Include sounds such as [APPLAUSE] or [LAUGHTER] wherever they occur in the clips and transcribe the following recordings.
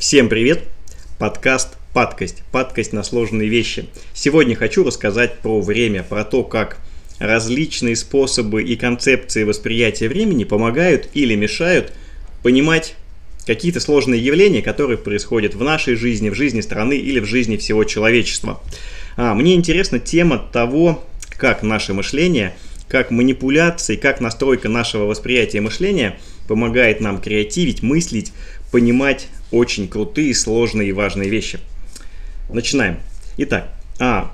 Всем привет! Подкаст «Падкость». Падкость на сложные вещи. Сегодня хочу рассказать про время, про то, как различные способы и концепции восприятия времени помогают или мешают понимать какие-то сложные явления, которые происходят в нашей жизни, в жизни страны или в жизни всего человечества. А, мне интересна тема того, как наше мышление, как манипуляции, как настройка нашего восприятия мышления помогает нам креативить, мыслить, понимать очень крутые, сложные и важные вещи. Начинаем. Итак, а,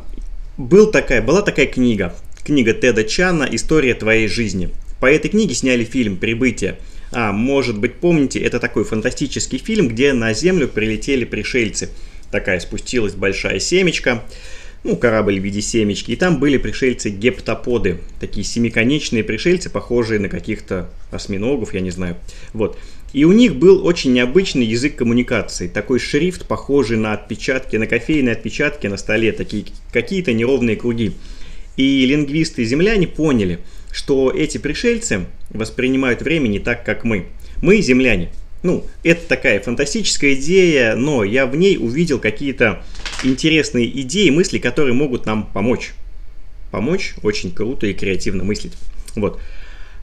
был такая, была такая книга, книга Теда Чана «История твоей жизни». По этой книге сняли фильм «Прибытие». А, может быть, помните, это такой фантастический фильм, где на Землю прилетели пришельцы. Такая спустилась большая семечка, ну, корабль в виде семечки, и там были пришельцы-гептоподы, такие семиконечные пришельцы, похожие на каких-то осьминогов, я не знаю. Вот. И у них был очень необычный язык коммуникации, такой шрифт, похожий на отпечатки, на кофейные отпечатки на столе, такие какие-то неровные круги. И лингвисты-земляне поняли, что эти пришельцы воспринимают время не так, как мы. Мы земляне. Ну, это такая фантастическая идея, но я в ней увидел какие-то интересные идеи, мысли, которые могут нам помочь. Помочь очень круто и креативно мыслить. Вот.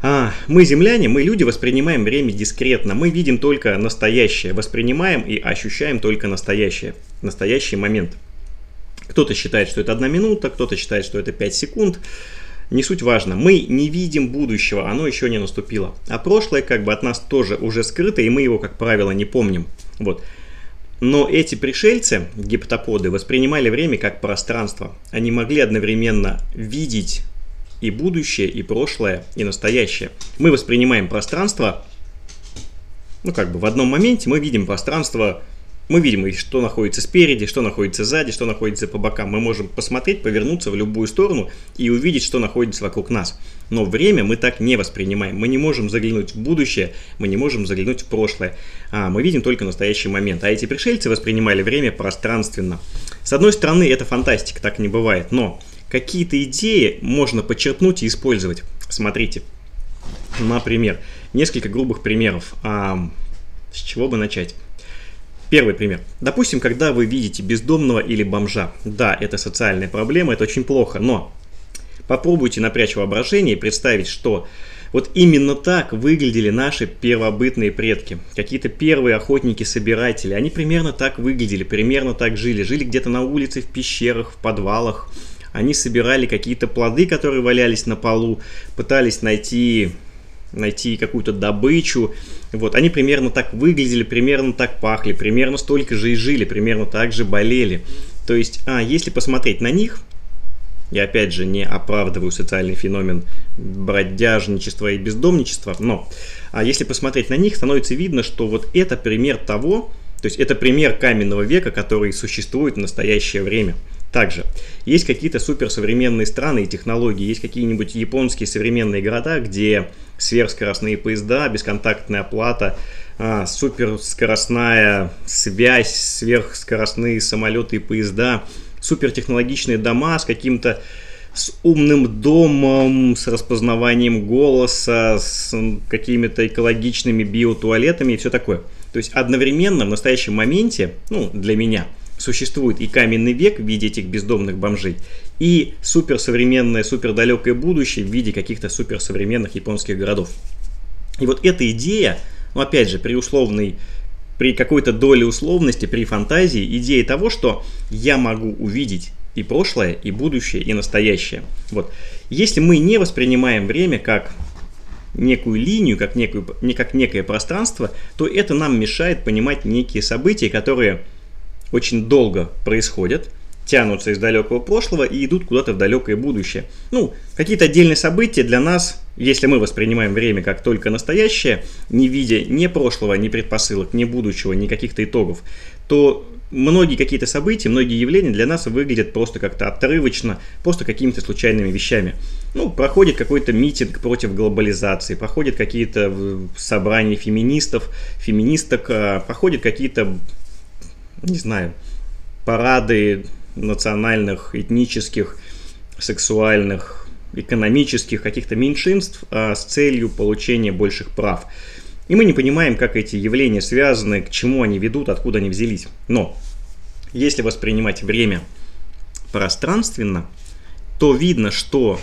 А, мы, земляне, мы, люди, воспринимаем время дискретно. Мы видим только настоящее, воспринимаем и ощущаем только настоящее, настоящий момент. Кто-то считает, что это одна минута, кто-то считает, что это 5 секунд. Не суть важно. Мы не видим будущего, оно еще не наступило. А прошлое как бы от нас тоже уже скрыто, и мы его, как правило, не помним. Вот. Но эти пришельцы, гептоподы, воспринимали время как пространство. Они могли одновременно видеть и будущее, и прошлое, и настоящее. Мы воспринимаем пространство, ну как бы в одном моменте мы видим пространство, мы видим, что находится спереди, что находится сзади, что находится по бокам. Мы можем посмотреть, повернуться в любую сторону и увидеть, что находится вокруг нас. Но время мы так не воспринимаем. Мы не можем заглянуть в будущее, мы не можем заглянуть в прошлое. А, мы видим только настоящий момент. А эти пришельцы воспринимали время пространственно. С одной стороны, это фантастика, так не бывает. Но какие-то идеи можно подчеркнуть и использовать. Смотрите, например, несколько грубых примеров. А, с чего бы начать? Первый пример. Допустим, когда вы видите бездомного или бомжа. Да, это социальная проблема, это очень плохо, но попробуйте напрячь воображение и представить, что вот именно так выглядели наши первобытные предки. Какие-то первые охотники-собиратели. Они примерно так выглядели, примерно так жили. Жили где-то на улице, в пещерах, в подвалах они собирали какие-то плоды, которые валялись на полу, пытались найти найти какую-то добычу. Вот, они примерно так выглядели, примерно так пахли, примерно столько же и жили, примерно так же болели. То есть, а, если посмотреть на них, я опять же не оправдываю социальный феномен бродяжничества и бездомничества, но а если посмотреть на них, становится видно, что вот это пример того, то есть это пример каменного века, который существует в настоящее время. Также есть какие-то суперсовременные страны и технологии, есть какие-нибудь японские современные города, где сверхскоростные поезда, бесконтактная оплата, а, суперскоростная связь, сверхскоростные самолеты и поезда, супертехнологичные дома с каким-то с умным домом, с распознаванием голоса, с какими-то экологичными биотуалетами и все такое. То есть одновременно в настоящем моменте, ну, для меня – существует и каменный век в виде этих бездомных бомжей, и суперсовременное, супердалекое будущее в виде каких-то суперсовременных японских городов. И вот эта идея, ну опять же, при условной при какой-то доле условности, при фантазии, идея того, что я могу увидеть и прошлое, и будущее, и настоящее. Вот. Если мы не воспринимаем время как некую линию, как, некую, не как некое пространство, то это нам мешает понимать некие события, которые очень долго происходят, тянутся из далекого прошлого и идут куда-то в далекое будущее. Ну, какие-то отдельные события для нас, если мы воспринимаем время как только настоящее, не видя ни прошлого, ни предпосылок, ни будущего, ни каких-то итогов, то многие какие-то события, многие явления для нас выглядят просто как-то отрывочно, просто какими-то случайными вещами. Ну, проходит какой-то митинг против глобализации, проходят какие-то собрания феминистов, феминисток, а, проходят какие-то не знаю, парады национальных, этнических, сексуальных, экономических каких-то меньшинств а, с целью получения больших прав. И мы не понимаем, как эти явления связаны, к чему они ведут, откуда они взялись. Но если воспринимать время пространственно, то видно, что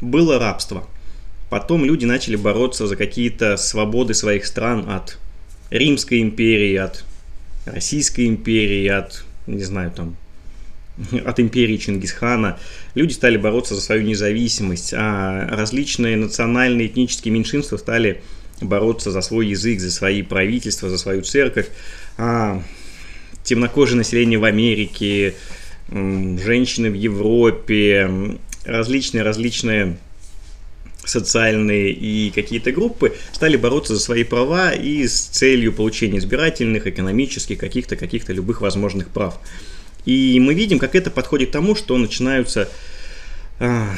было рабство. Потом люди начали бороться за какие-то свободы своих стран от Римской империи, от Российской империи, от, не знаю, там, [LAUGHS] от империи Чингисхана. Люди стали бороться за свою независимость, а различные национальные этнические меньшинства стали бороться за свой язык, за свои правительства, за свою церковь. А темнокожее население в Америке, женщины в Европе, различные-различные социальные и какие-то группы стали бороться за свои права и с целью получения избирательных, экономических, каких-то, каких-то любых возможных прав. И мы видим, как это подходит к тому, что начинаются, а,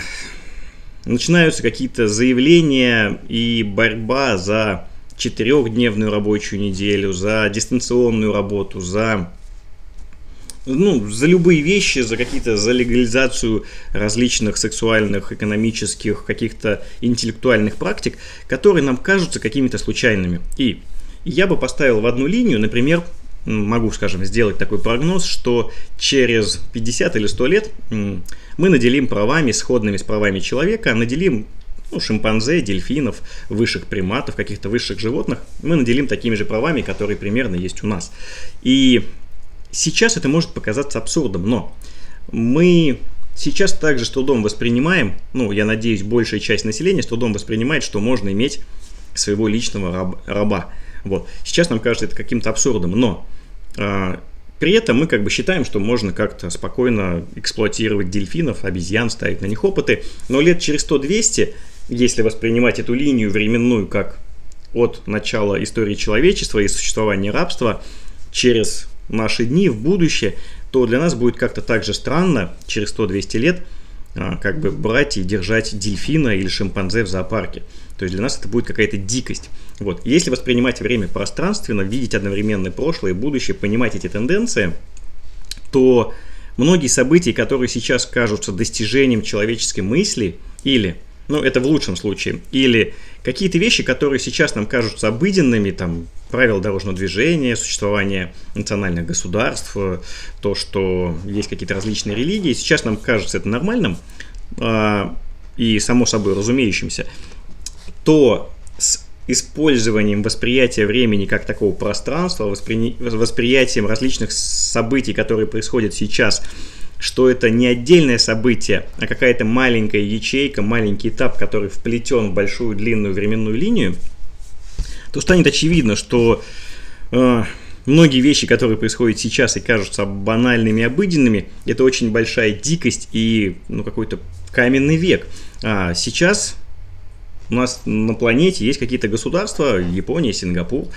начинаются какие-то заявления и борьба за четырехдневную рабочую неделю, за дистанционную работу, за ну, за любые вещи, за какие-то, за легализацию различных сексуальных, экономических, каких-то интеллектуальных практик, которые нам кажутся какими-то случайными. И я бы поставил в одну линию, например, могу, скажем, сделать такой прогноз, что через 50 или 100 лет мы наделим правами, сходными с правами человека, наделим ну, шимпанзе, дельфинов, высших приматов, каких-то высших животных, мы наделим такими же правами, которые примерно есть у нас. И Сейчас это может показаться абсурдом, но мы сейчас также с трудом воспринимаем, ну, я надеюсь, большая часть населения с трудом воспринимает, что можно иметь своего личного раб, раба. Вот. Сейчас нам кажется это каким-то абсурдом, но э, при этом мы как бы считаем, что можно как-то спокойно эксплуатировать дельфинов, обезьян, ставить на них опыты, но лет через 100-200, если воспринимать эту линию временную как от начала истории человечества и существования рабства, через наши дни, в будущее, то для нас будет как-то так же странно через 100-200 лет а, как бы брать и держать дельфина или шимпанзе в зоопарке. То есть для нас это будет какая-то дикость. Вот. Если воспринимать время пространственно, видеть одновременно прошлое и будущее, понимать эти тенденции, то многие события, которые сейчас кажутся достижением человеческой мысли или ну, это в лучшем случае. Или какие-то вещи, которые сейчас нам кажутся обыденными, там, правила дорожного движения, существование национальных государств, то, что есть какие-то различные религии, сейчас нам кажется это нормальным э, и само собой разумеющимся, то с использованием восприятия времени как такого пространства, воспри... восприятием различных событий, которые происходят сейчас, что это не отдельное событие, а какая-то маленькая ячейка, маленький этап, который вплетен в большую длинную временную линию, то станет очевидно, что э, многие вещи, которые происходят сейчас и кажутся банальными, обыденными, это очень большая дикость и ну, какой-то каменный век. А сейчас у нас на планете есть какие-то государства, Япония, Сингапур,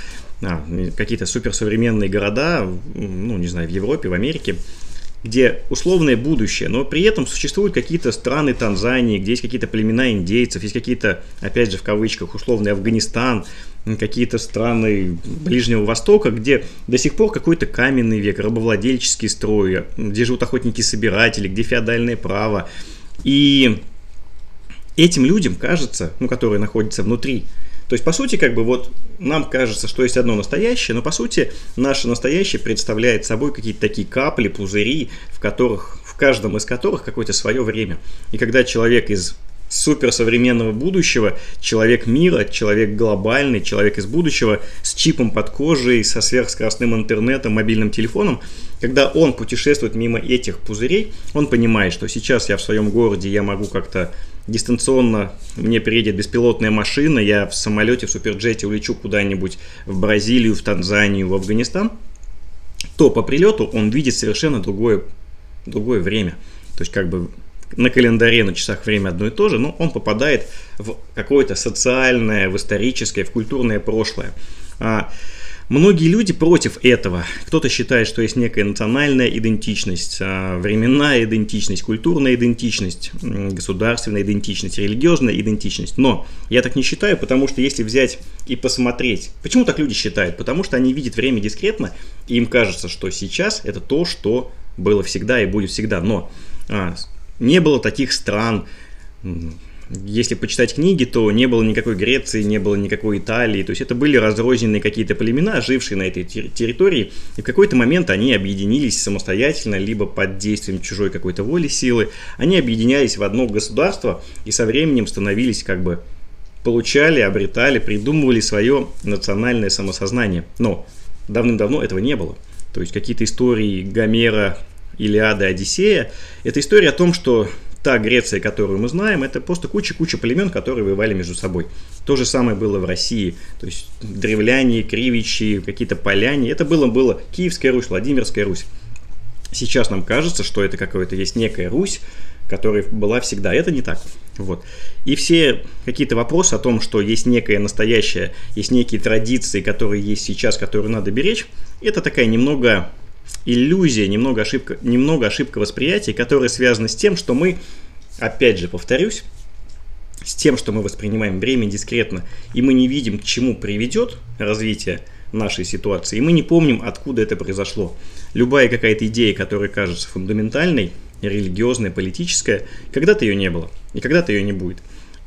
а, какие-то суперсовременные города, ну, не знаю, в Европе, в Америке, где условное будущее, но при этом существуют какие-то страны Танзании, где есть какие-то племена индейцев, есть какие-то, опять же, в кавычках, условный Афганистан, какие-то страны Ближнего Востока, где до сих пор какой-то каменный век, рабовладельческий строй, где живут охотники-собиратели, где феодальное право. И этим людям кажется, ну, которые находятся внутри то есть, по сути, как бы вот нам кажется, что есть одно настоящее, но по сути наше настоящее представляет собой какие-то такие капли, пузыри, в которых, в каждом из которых какое-то свое время. И когда человек из суперсовременного будущего, человек мира, человек глобальный, человек из будущего с чипом под кожей, со сверхскоростным интернетом, мобильным телефоном, когда он путешествует мимо этих пузырей, он понимает, что сейчас я в своем городе, я могу как-то дистанционно мне приедет беспилотная машина, я в самолете, в суперджете улечу куда-нибудь в Бразилию, в Танзанию, в Афганистан, то по прилету он видит совершенно другое, другое время. То есть как бы на календаре, на часах время одно и то же, но он попадает в какое-то социальное, в историческое, в культурное прошлое. А, Многие люди против этого. Кто-то считает, что есть некая национальная идентичность, а, временная идентичность, культурная идентичность, государственная идентичность, религиозная идентичность. Но я так не считаю, потому что если взять и посмотреть, почему так люди считают? Потому что они видят время дискретно, и им кажется, что сейчас это то, что было всегда и будет всегда. Но а, не было таких стран, если почитать книги, то не было никакой Греции, не было никакой Италии. То есть это были разрозненные какие-то племена, жившие на этой территории. И в какой-то момент они объединились самостоятельно, либо под действием чужой какой-то воли, силы. Они объединялись в одно государство и со временем становились как бы получали, обретали, придумывали свое национальное самосознание. Но давным-давно этого не было. То есть какие-то истории Гомера, Илиада, Одиссея – это история о том, что та Греция, которую мы знаем, это просто куча-куча племен, которые воевали между собой. То же самое было в России. То есть древляне, кривичи, какие-то поляне. Это было, было Киевская Русь, Владимирская Русь. Сейчас нам кажется, что это какое-то есть некая Русь, которая была всегда. Это не так. Вот. И все какие-то вопросы о том, что есть некая настоящая, есть некие традиции, которые есть сейчас, которые надо беречь, это такая немного иллюзия, немного ошибка, немного ошибка восприятия, которая связана с тем, что мы, опять же, повторюсь, с тем, что мы воспринимаем время дискретно, и мы не видим, к чему приведет развитие нашей ситуации, и мы не помним, откуда это произошло. Любая какая-то идея, которая кажется фундаментальной, религиозная, политическая, когда-то ее не было, и когда-то ее не будет.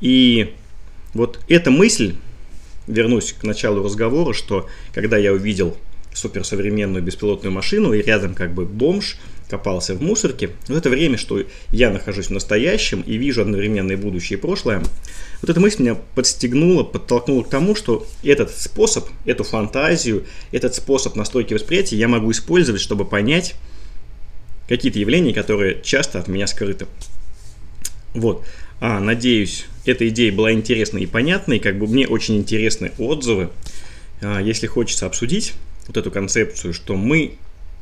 И вот эта мысль, вернусь к началу разговора, что когда я увидел суперсовременную беспилотную машину, и рядом как бы бомж копался в мусорке. В это время, что я нахожусь в настоящем и вижу одновременно и будущее, и прошлое, вот эта мысль меня подстегнула, подтолкнула к тому, что этот способ, эту фантазию, этот способ настройки восприятия я могу использовать, чтобы понять какие-то явления, которые часто от меня скрыты. Вот. А, надеюсь, эта идея была интересной и понятной, как бы мне очень интересны отзывы. А, если хочется обсудить, вот эту концепцию, что мы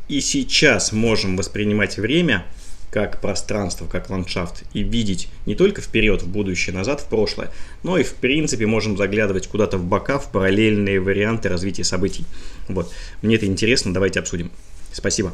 и сейчас можем воспринимать время как пространство, как ландшафт и видеть не только вперед, в будущее, назад, в прошлое, но и в принципе можем заглядывать куда-то в бока, в параллельные варианты развития событий. Вот. Мне это интересно, давайте обсудим. Спасибо.